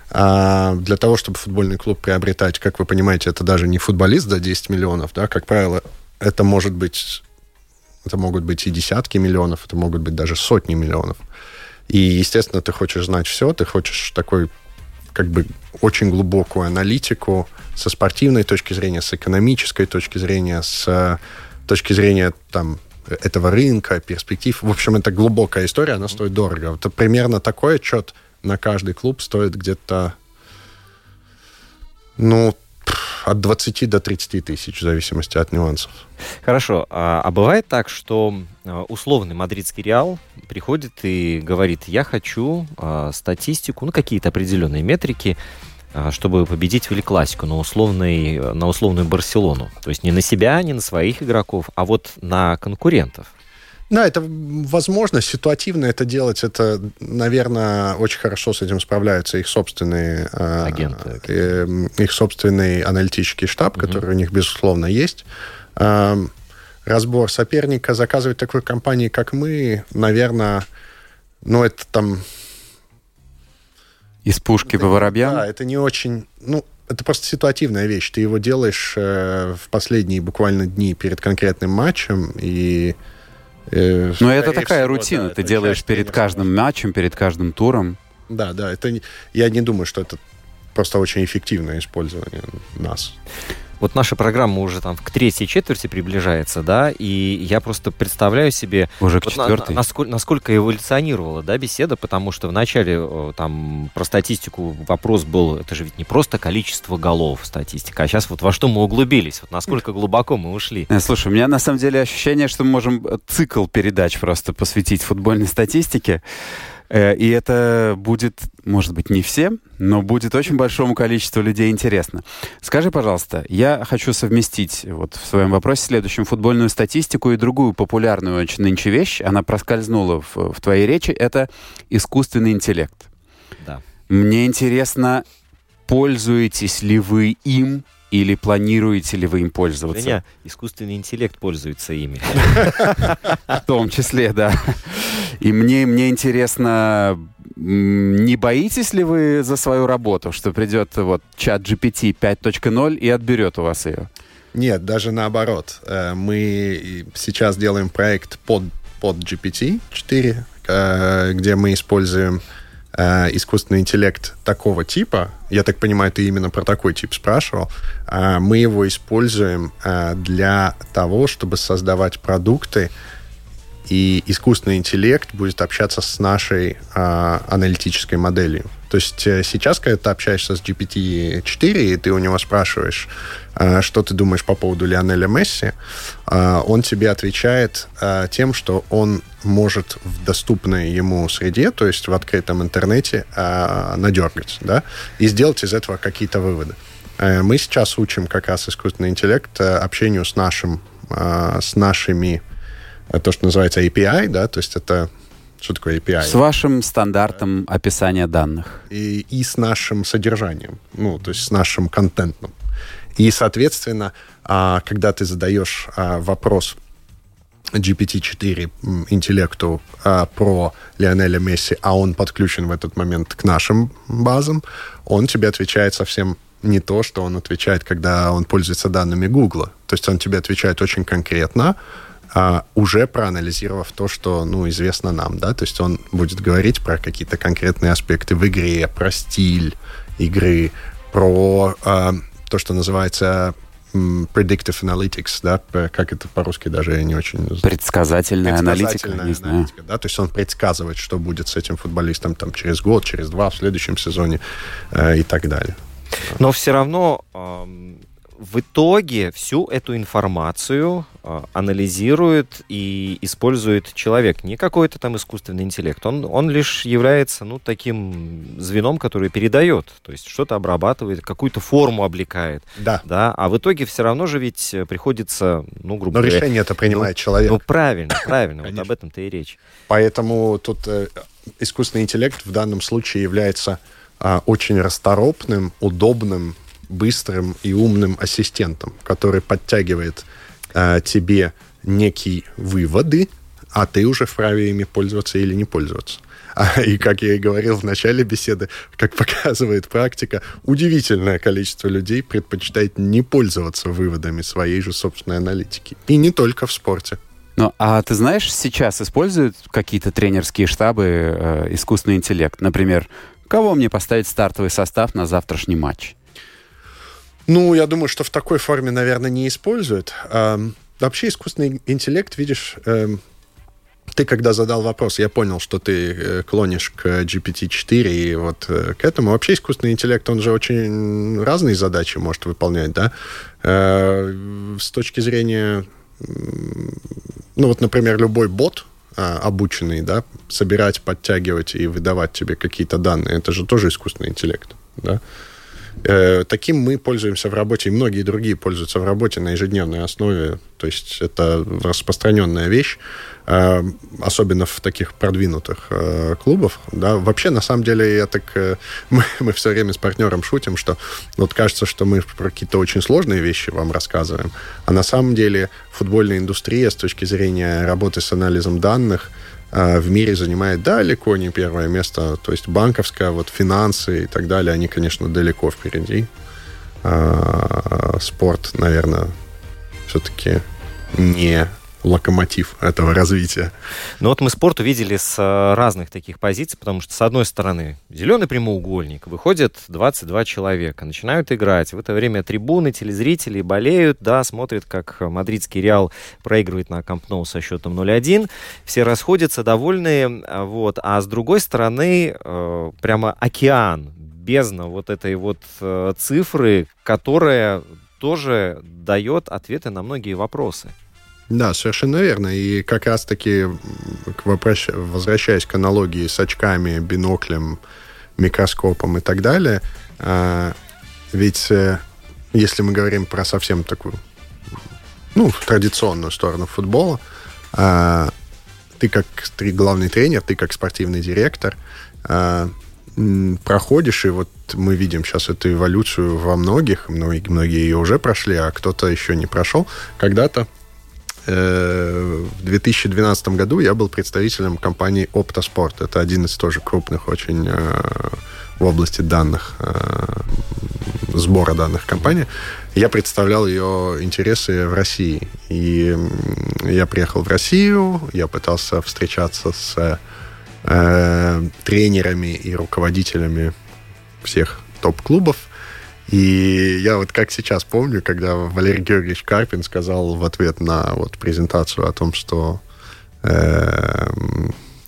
А для того, чтобы футбольный клуб приобретать, как вы понимаете, это даже не футболист за 10 миллионов, да, как правило, это может быть, это могут быть и десятки миллионов, это могут быть даже сотни миллионов. И, естественно, ты хочешь знать все, ты хочешь такой как бы очень глубокую аналитику со спортивной точки зрения, с экономической точки зрения, с точки зрения там этого рынка, перспектив. В общем, это глубокая история, она стоит дорого. Это примерно такой отчет на каждый клуб стоит где-то, ну, от 20 до 30 тысяч, в зависимости от нюансов. Хорошо. А, а бывает так, что а, условный мадридский Реал приходит и говорит, я хочу а, статистику, ну, какие-то определенные метрики, чтобы победить в Классику на, условный, на условную Барселону. То есть не на себя, не на своих игроков, а вот на конкурентов. Да, это возможно ситуативно это делать. Это, наверное, очень хорошо с этим справляются их собственные а, агенты, э, их собственный аналитический штаб, угу. который у них безусловно есть. Э, разбор соперника заказывать такой компании, как мы, наверное, ну это там из пушки это, по воробьям. Да, это не очень, ну это просто ситуативная вещь. Ты его делаешь э, в последние буквально дни перед конкретным матчем и Э, Но это такая всего, рутина, да, ты делаешь перед каждым матчем, перед каждым туром. Да, да, это я не думаю, что это просто очень эффективное использование нас. Вот наша программа уже там к третьей четверти приближается, да, и я просто представляю себе... Уже к вот четвертой. На, насколько, насколько эволюционировала, да, беседа, потому что вначале э, там про статистику вопрос был, это же ведь не просто количество голов статистика, а сейчас вот во что мы углубились, вот насколько глубоко мы ушли. Э, слушай, у меня на самом деле ощущение, что мы можем цикл передач просто посвятить футбольной статистике. Э, и это будет, может быть, не всем, но будет очень большому количеству людей интересно. Скажи, пожалуйста, я хочу совместить вот в своем вопросе следующем футбольную статистику и другую популярную очень нынче вещь. Она проскользнула в, в твоей речи. Это искусственный интеллект. Да. Мне интересно, пользуетесь ли вы им или планируете ли вы им пользоваться? Меня искусственный интеллект пользуется ими. (laughs) В том числе, да. И мне, мне интересно, не боитесь ли вы за свою работу, что придет вот чат GPT 5.0 и отберет у вас ее? Нет, даже наоборот. Э, мы сейчас делаем проект под, под GPT-4, э, где мы используем искусственный интеллект такого типа, я так понимаю, ты именно про такой тип спрашивал, э, мы его используем э, для того, чтобы создавать продукты, и искусственный интеллект будет общаться с нашей э, аналитической моделью. То есть э, сейчас, когда ты общаешься с GPT-4, и ты у него спрашиваешь, э, что ты думаешь по поводу Лионеля Месси, э, он тебе отвечает тем, что он может в доступной ему среде, то есть в открытом интернете, надергать, да, и сделать из этого какие-то выводы. Мы сейчас учим как раз искусственный интеллект общению с нашим, с нашими то, что называется API, да, то есть это что такое API? С вашим стандартом описания данных. И, и с нашим содержанием, ну, то есть с нашим контентом. И, соответственно, а, когда ты задаешь а, вопрос GPT-4 интеллекту а, про Лионеля Месси, а он подключен в этот момент к нашим базам, он тебе отвечает совсем не то, что он отвечает, когда он пользуется данными Гугла. То есть он тебе отвечает очень конкретно, а, уже проанализировав то, что ну, известно нам. Да? То есть он будет говорить про какие-то конкретные аспекты в игре, про стиль игры, про а, то, что называется predictive analytics, да, как это по-русски даже я не очень Предсказательная, Предсказательная аналитика. аналитика да, то есть он предсказывает, что будет с этим футболистом там через год, через два, в следующем сезоне э, и так далее. Но все равно э, в итоге всю эту информацию э, анализирует и использует человек, не какой-то там искусственный интеллект. Он, он лишь является ну, таким звеном, который передает, то есть что-то обрабатывает, какую-то форму облекает. Да. да. А в итоге все равно же ведь приходится, ну, грубо Но говоря... Но решение это принимает ну, человек. Ну, правильно, правильно, вот об этом-то и речь. Поэтому тут э, искусственный интеллект в данном случае является э, очень расторопным, удобным быстрым и умным ассистентом, который подтягивает э, тебе некие выводы, а ты уже вправе ими пользоваться или не пользоваться. А, и, как я и говорил в начале беседы, как показывает практика, удивительное количество людей предпочитает не пользоваться выводами своей же собственной аналитики. И не только в спорте. Ну, а ты знаешь, сейчас используют какие-то тренерские штабы э, искусственный интеллект? Например, кого мне поставить стартовый состав на завтрашний матч? Ну, я думаю, что в такой форме, наверное, не используют. Эм, вообще искусственный интеллект, видишь, эм, ты когда задал вопрос, я понял, что ты э, клонишь к GPT-4 и вот э, к этому. Вообще искусственный интеллект, он же очень разные задачи может выполнять, да? Э, с точки зрения, ну вот, например, любой бот, обученный, да, собирать, подтягивать и выдавать тебе какие-то данные, это же тоже искусственный интеллект, да? Э, таким мы пользуемся в работе, и многие другие пользуются в работе на ежедневной основе. То есть это распространенная вещь, э, особенно в таких продвинутых э, клубах. Да. Вообще, на самом деле, я так, (laughs) мы, мы все время с партнером шутим, что вот кажется, что мы про какие-то очень сложные вещи вам рассказываем, а на самом деле футбольная индустрия с точки зрения работы с анализом данных – в мире занимает далеко не первое место. То есть банковская, вот финансы и так далее, они, конечно, далеко впереди. А, спорт, наверное, все-таки не локомотив этого развития. Ну вот мы спорт увидели с э, разных таких позиций, потому что, с одной стороны, зеленый прямоугольник, выходит 22 человека, начинают играть. В это время трибуны, телезрители болеют, да, смотрят, как мадридский Реал проигрывает на Камп Ноу со счетом 0-1. Все расходятся, довольные, а вот. А с другой стороны, э, прямо океан, бездна вот этой вот э, цифры, которая тоже дает ответы на многие вопросы. Да, совершенно верно. И как раз-таки, возвращаясь к аналогии с очками, биноклем, микроскопом и так далее, а, ведь э, если мы говорим про совсем такую, ну, традиционную сторону футбола, а, ты как ты главный тренер, ты как спортивный директор а, проходишь, и вот мы видим сейчас эту эволюцию во многих, многие, ее уже прошли, а кто-то еще не прошел. Когда-то в 2012 году я был представителем компании Optosport. Это один из тоже крупных очень э, в области данных, э, сбора данных компаний. Я представлял ее интересы в России. И я приехал в Россию, я пытался встречаться с э, тренерами и руководителями всех топ-клубов. И я вот как сейчас помню, когда Валерий Георгиевич Карпин сказал в ответ на вот презентацию о том, что... Э,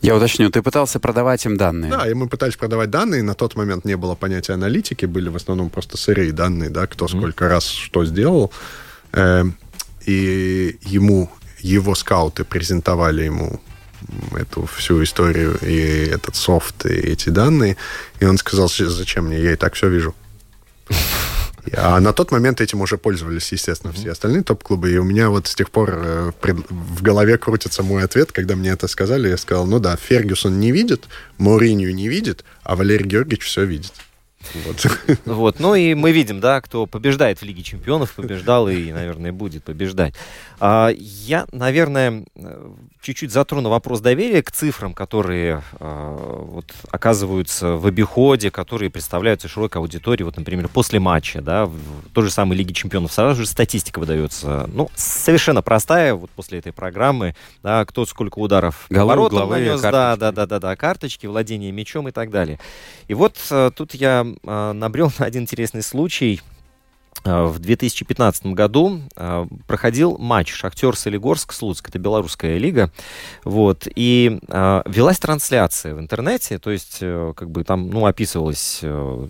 я уточню, ты пытался продавать им данные? Да, и мы пытались продавать данные. На тот момент не было понятия аналитики, были в основном просто сырые данные, да, кто mm-hmm. сколько раз что сделал. Э, и ему, его скауты презентовали ему эту всю историю и этот софт, и эти данные. И он сказал, зачем мне, я и так все вижу. А на тот момент этим уже пользовались, естественно, все остальные топ-клубы. И у меня вот с тех пор э, в голове крутится мой ответ, когда мне это сказали. Я сказал, ну да, Фергюсон не видит, Мourinho не видит, а Валерий Георгиевич все видит. Вот. (laughs) вот. Ну и мы видим, да, кто побеждает в Лиге Чемпионов, побеждал и, наверное, будет побеждать. А, я, наверное, чуть-чуть затрону вопрос доверия к цифрам, которые э, вот, оказываются в обиходе, которые представляются широкой аудитории, вот, например, после матча, да, в той же самой Лиге Чемпионов, сразу же статистика выдается, ну, совершенно простая, вот после этой программы, да, кто сколько ударов Голы, головы, нанес, да, да, да, да, да, карточки, владение мячом и так далее. И вот э, тут я набрел на один интересный случай, Э, в 2015 году э, проходил матч Шахтер Солигорск Слуцк, это белорусская лига, вот, и э, велась трансляция в интернете, то есть как бы там, ну, описывалось,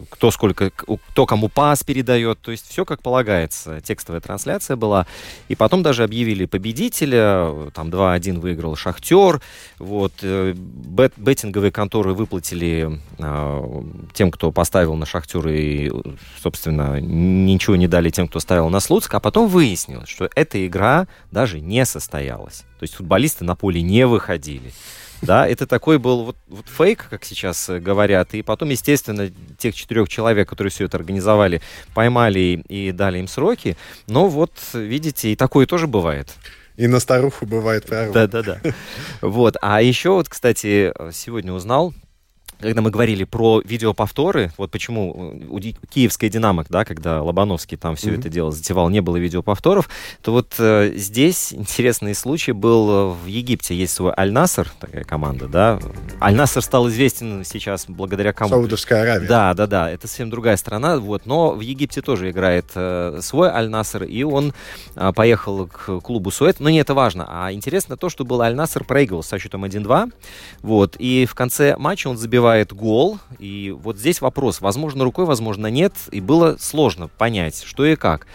кто сколько, кто кому пас передает, то есть все как полагается, текстовая трансляция была, и потом даже объявили победителя, там 2-1 выиграл Шахтер, вот, бет, беттинговые конторы выплатили тем, кто поставил на Шахтер и, собственно, ничего ничего не дали тем, кто ставил на Слуцк, а потом выяснилось, что эта игра даже не состоялась. То есть футболисты на поле не выходили. Да, это такой был вот, вот фейк, как сейчас говорят. И потом, естественно, тех четырех человек, которые все это организовали, поймали и дали им сроки. Но вот, видите, и такое тоже бывает. И на старуху бывает пророк. Да-да-да. Вот. А еще вот, кстати, сегодня узнал, когда мы говорили про видеоповторы, вот почему у киевской «Динамо», да, когда Лобановский там все mm-hmm. это дело затевал, не было видеоповторов, то вот э, здесь интересный случай был э, в Египте. Есть свой Аль-Наср, такая команда, да. Аль-Наср стал известен сейчас благодаря кому? Саудовская Аравия. Да, да, да. Это совсем другая страна, вот. Но в Египте тоже играет э, свой Аль-Наср, и он э, поехал к клубу Суэт. Но не это важно. А интересно то, что был Аль-Наср проигрывал со счетом 1-2, вот. И в конце матча он забивает забивает гол. И вот здесь вопрос. Возможно, рукой, возможно, нет. И было сложно понять, что и как.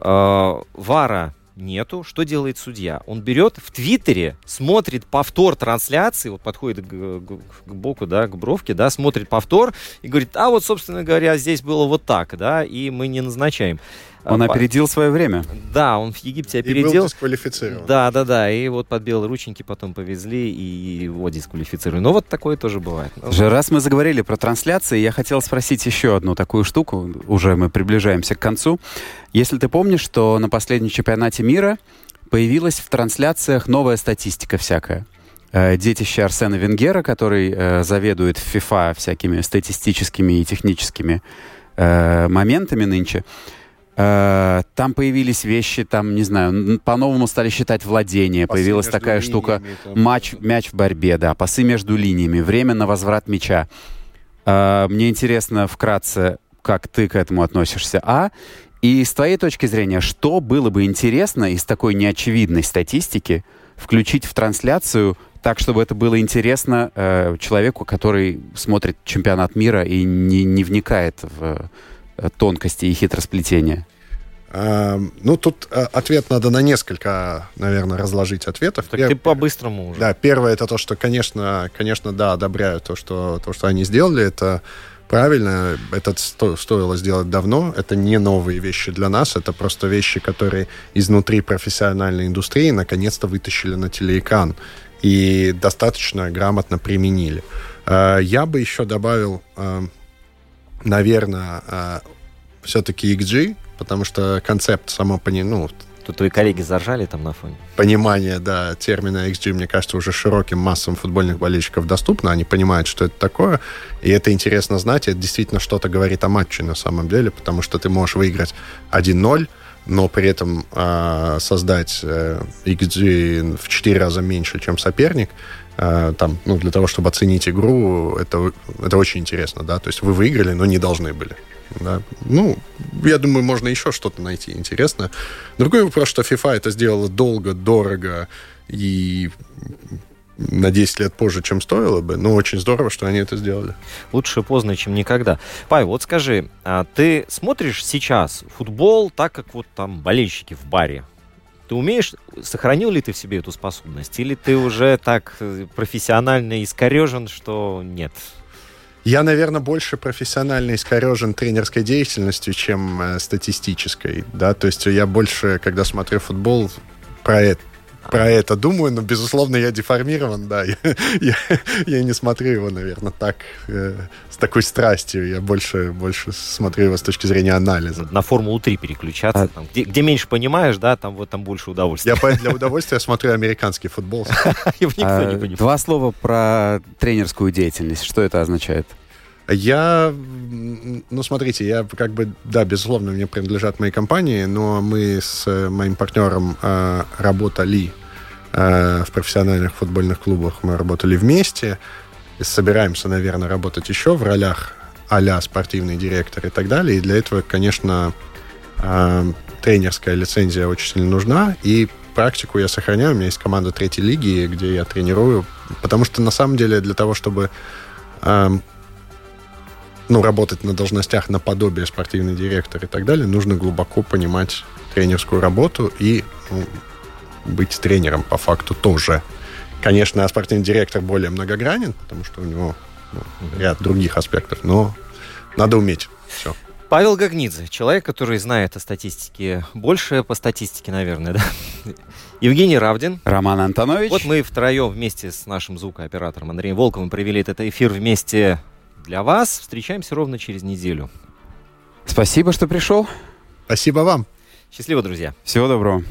Э, Вара нету. Что делает судья? Он берет в Твиттере, смотрит повтор трансляции, вот подходит к, к, к боку, да, к бровке, да, смотрит повтор и говорит, а вот, собственно говоря, здесь было вот так, да, и мы не назначаем. Он опередил свое время. Да, он в Египте опередил. И был дисквалифицирован. Да, да, да. И вот под белые рученьки потом повезли и его дисквалифицировали. Но вот такое тоже бывает. Же, раз мы заговорили про трансляции, я хотел спросить еще одну такую штуку. Уже мы приближаемся к концу. Если ты помнишь, что на последнем чемпионате мира появилась в трансляциях новая статистика всякая э, детище Арсена Венгера, который э, заведует в FIFA всякими статистическими и техническими э, моментами нынче. Э, там появились вещи, там, не знаю, по-новому стали считать владение. Пасы Появилась такая штука, там... матч, мяч в борьбе, да, пасы между линиями, время на возврат мяча. Э, мне интересно вкратце, как ты к этому относишься, а? И с твоей точки зрения, что было бы интересно из такой неочевидной статистики включить в трансляцию так, чтобы это было интересно э, человеку, который смотрит чемпионат мира и не, не вникает в тонкости и хитросплетения? А, ну, тут а, ответ надо на несколько, наверное, разложить ответов. Так Пер... ты по-быстрому уже. Да, первое это то, что, конечно, конечно, да, одобряю то, что, то, что они сделали. Это правильно, это сто, стоило сделать давно. Это не новые вещи для нас, это просто вещи, которые изнутри профессиональной индустрии наконец-то вытащили на телеэкран и достаточно грамотно применили. А, я бы еще добавил наверное, а, все-таки XG, потому что концепт само по ну, Тут твои коллеги заржали там на фоне. Понимание, да, термина XG, мне кажется, уже широким массам футбольных болельщиков доступно. Они понимают, что это такое. И это интересно знать. Это действительно что-то говорит о матче на самом деле, потому что ты можешь выиграть 1-0, но при этом э, создать э, XG в 4 раза меньше, чем соперник, э, там, ну, для того, чтобы оценить игру, это, это очень интересно, да, то есть вы выиграли, но не должны были. Да. Ну, я думаю, можно еще что-то найти интересное. Другой вопрос, что FIFA это сделала долго, дорого и на 10 лет позже, чем стоило бы, но очень здорово, что они это сделали. Лучше поздно, чем никогда. Павел, вот скажи, а ты смотришь сейчас футбол так, как вот там болельщики в баре? Ты умеешь, сохранил ли ты в себе эту способность? Или ты уже так э, профессионально искорежен, что нет? Я, наверное, больше профессионально искорежен тренерской деятельностью, чем э, статистической. Да? То есть я больше, когда смотрю футбол, про это про это думаю, но, безусловно, я деформирован, да. Я, я, я не смотрю его, наверное, так, э, с такой страстью. Я больше, больше смотрю его с точки зрения анализа. На Формулу-3 переключаться. А... Там, где, где меньше понимаешь, да, там вот там больше удовольствия. Я для удовольствия смотрю американский футбол. (laughs) А, два слова про тренерскую деятельность. Что это означает? Я, ну, смотрите, я как бы, да, безусловно, мне принадлежат мои компании, но мы с моим партнером э, работали э, в профессиональных футбольных клубах, мы работали вместе, и собираемся, наверное, работать еще в ролях а спортивный директор и так далее, и для этого, конечно, э, тренерская лицензия очень сильно нужна, и практику я сохраняю, у меня есть команда третьей лиги, где я тренирую, потому что, на самом деле, для того, чтобы ну, работать на должностях наподобие спортивный директор и так далее, нужно глубоко понимать тренерскую работу и ну, быть тренером по факту тоже. Конечно, спортивный директор более многогранен, потому что у него ну, ряд других аспектов, но надо уметь все. Павел Гагнидзе, человек, который знает о статистике больше по статистике, наверное, да? (laughs) Евгений Равдин. Роман Антонович. Вот мы втроем вместе с нашим звукооператором Андреем Волковым провели этот эфир вместе для вас. Встречаемся ровно через неделю. Спасибо, что пришел. Спасибо вам. Счастливо, друзья. Всего доброго.